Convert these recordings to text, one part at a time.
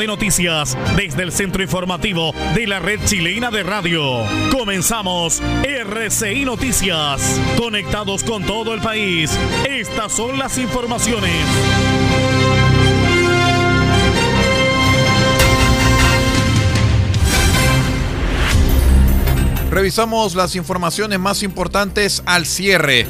De noticias desde el centro informativo de la red chilena de radio. Comenzamos RCI Noticias. Conectados con todo el país. Estas son las informaciones. Revisamos las informaciones más importantes al cierre.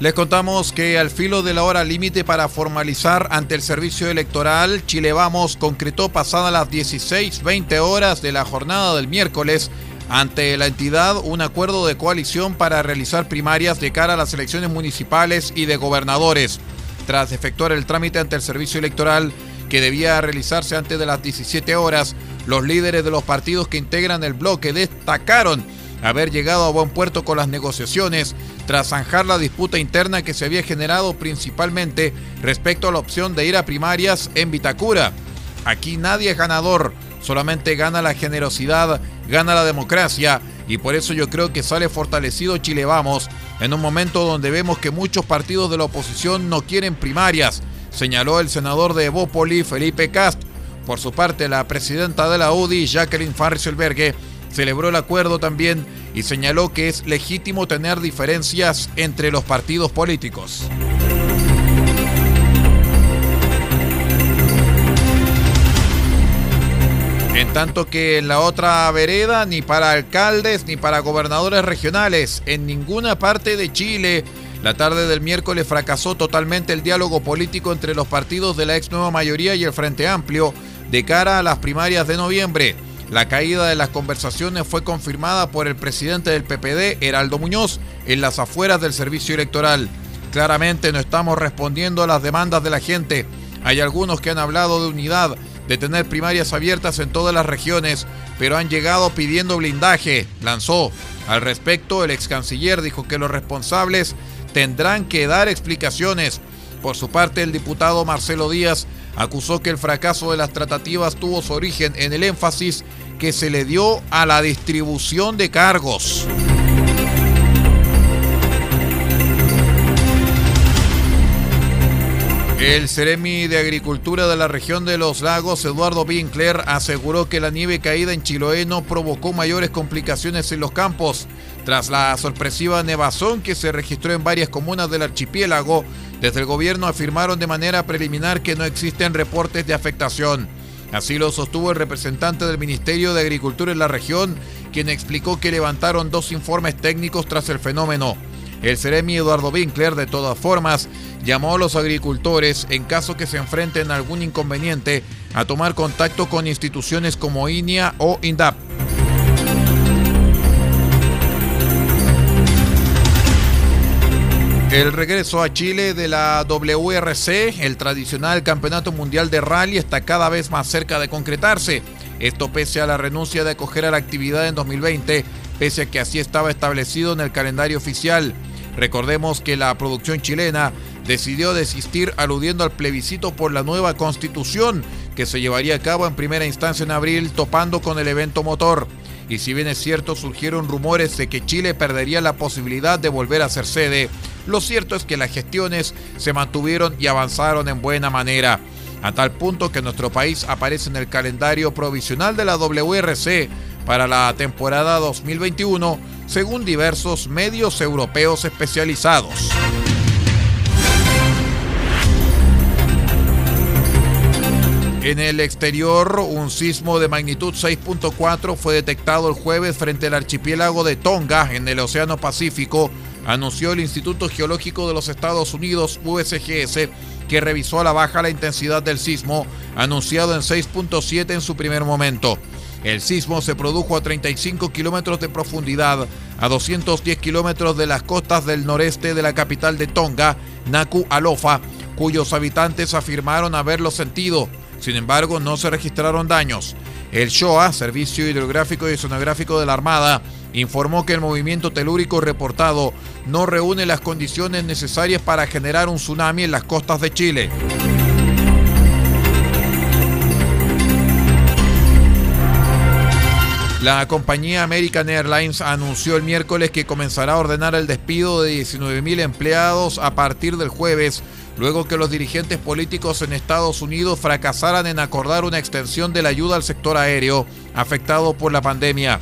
Les contamos que al filo de la hora límite para formalizar ante el servicio electoral, Chile Vamos concretó pasadas las 16.20 horas de la jornada del miércoles ante la entidad un acuerdo de coalición para realizar primarias de cara a las elecciones municipales y de gobernadores. Tras efectuar el trámite ante el servicio electoral que debía realizarse antes de las 17 horas, los líderes de los partidos que integran el bloque destacaron haber llegado a buen puerto con las negociaciones tras zanjar la disputa interna que se había generado principalmente respecto a la opción de ir a primarias en Vitacura. Aquí nadie es ganador, solamente gana la generosidad, gana la democracia y por eso yo creo que sale fortalecido Chile Vamos en un momento donde vemos que muchos partidos de la oposición no quieren primarias, señaló el senador de Evópoli, Felipe Cast. Por su parte, la presidenta de la UDI, Jacqueline Farriselbergue, celebró el acuerdo también y señaló que es legítimo tener diferencias entre los partidos políticos. En tanto que en la otra vereda, ni para alcaldes ni para gobernadores regionales, en ninguna parte de Chile, la tarde del miércoles fracasó totalmente el diálogo político entre los partidos de la ex nueva mayoría y el Frente Amplio de cara a las primarias de noviembre. La caída de las conversaciones fue confirmada por el presidente del PPD, Heraldo Muñoz, en las afueras del servicio electoral. Claramente no estamos respondiendo a las demandas de la gente. Hay algunos que han hablado de unidad, de tener primarias abiertas en todas las regiones, pero han llegado pidiendo blindaje, lanzó. Al respecto, el ex canciller dijo que los responsables tendrán que dar explicaciones. Por su parte, el diputado Marcelo Díaz acusó que el fracaso de las tratativas tuvo su origen en el énfasis que se le dio a la distribución de cargos. El Ceremi de Agricultura de la región de los lagos, Eduardo Winkler, aseguró que la nieve caída en Chiloé no provocó mayores complicaciones en los campos. Tras la sorpresiva nevazón que se registró en varias comunas del archipiélago, desde el gobierno afirmaron de manera preliminar que no existen reportes de afectación. Así lo sostuvo el representante del Ministerio de Agricultura en la región, quien explicó que levantaron dos informes técnicos tras el fenómeno. El Ceremi Eduardo Winkler, de todas formas, llamó a los agricultores, en caso que se enfrenten a algún inconveniente, a tomar contacto con instituciones como INIA o INDAP. El regreso a Chile de la WRC, el tradicional Campeonato Mundial de Rally, está cada vez más cerca de concretarse. Esto pese a la renuncia de acoger a la actividad en 2020, pese a que así estaba establecido en el calendario oficial. Recordemos que la producción chilena decidió desistir aludiendo al plebiscito por la nueva constitución que se llevaría a cabo en primera instancia en abril topando con el evento motor. Y si bien es cierto surgieron rumores de que Chile perdería la posibilidad de volver a ser sede, lo cierto es que las gestiones se mantuvieron y avanzaron en buena manera, a tal punto que nuestro país aparece en el calendario provisional de la WRC para la temporada 2021, según diversos medios europeos especializados. En el exterior, un sismo de magnitud 6.4 fue detectado el jueves frente al archipiélago de Tonga, en el Océano Pacífico, anunció el Instituto Geológico de los Estados Unidos, USGS, que revisó a la baja la intensidad del sismo, anunciado en 6.7 en su primer momento. El sismo se produjo a 35 kilómetros de profundidad, a 210 kilómetros de las costas del noreste de la capital de Tonga, Naku Alofa, cuyos habitantes afirmaron haberlo sentido. Sin embargo, no se registraron daños. El SHOA, Servicio Hidrográfico y Sonográfico de la Armada, informó que el movimiento telúrico reportado no reúne las condiciones necesarias para generar un tsunami en las costas de Chile. La compañía American Airlines anunció el miércoles que comenzará a ordenar el despido de 19.000 empleados a partir del jueves luego que los dirigentes políticos en Estados Unidos fracasaran en acordar una extensión de la ayuda al sector aéreo afectado por la pandemia.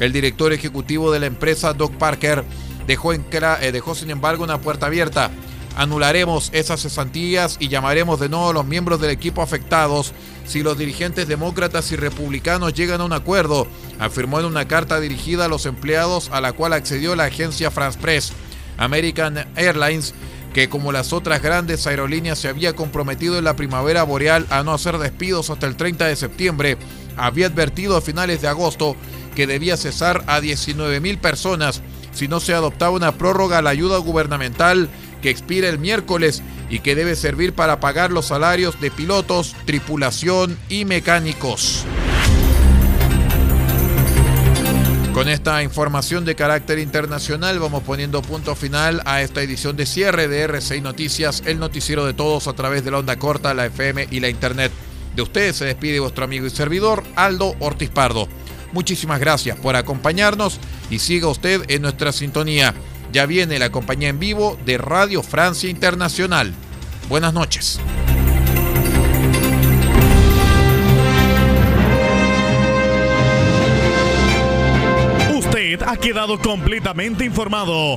El director ejecutivo de la empresa, Doug Parker, dejó, en, eh, dejó sin embargo una puerta abierta. Anularemos esas cesantías y llamaremos de nuevo a los miembros del equipo afectados si los dirigentes demócratas y republicanos llegan a un acuerdo, afirmó en una carta dirigida a los empleados a la cual accedió la agencia France Press. American Airlines que como las otras grandes aerolíneas se había comprometido en la primavera boreal a no hacer despidos hasta el 30 de septiembre, había advertido a finales de agosto que debía cesar a 19 mil personas si no se adoptaba una prórroga a la ayuda gubernamental que expira el miércoles y que debe servir para pagar los salarios de pilotos, tripulación y mecánicos. Con esta información de carácter internacional vamos poniendo punto final a esta edición de cierre de RCI Noticias, el noticiero de todos a través de la onda corta, la FM y la Internet. De ustedes se despide vuestro amigo y servidor Aldo Ortiz Pardo. Muchísimas gracias por acompañarnos y siga usted en nuestra sintonía. Ya viene la compañía en vivo de Radio Francia Internacional. Buenas noches. ha quedado completamente informado,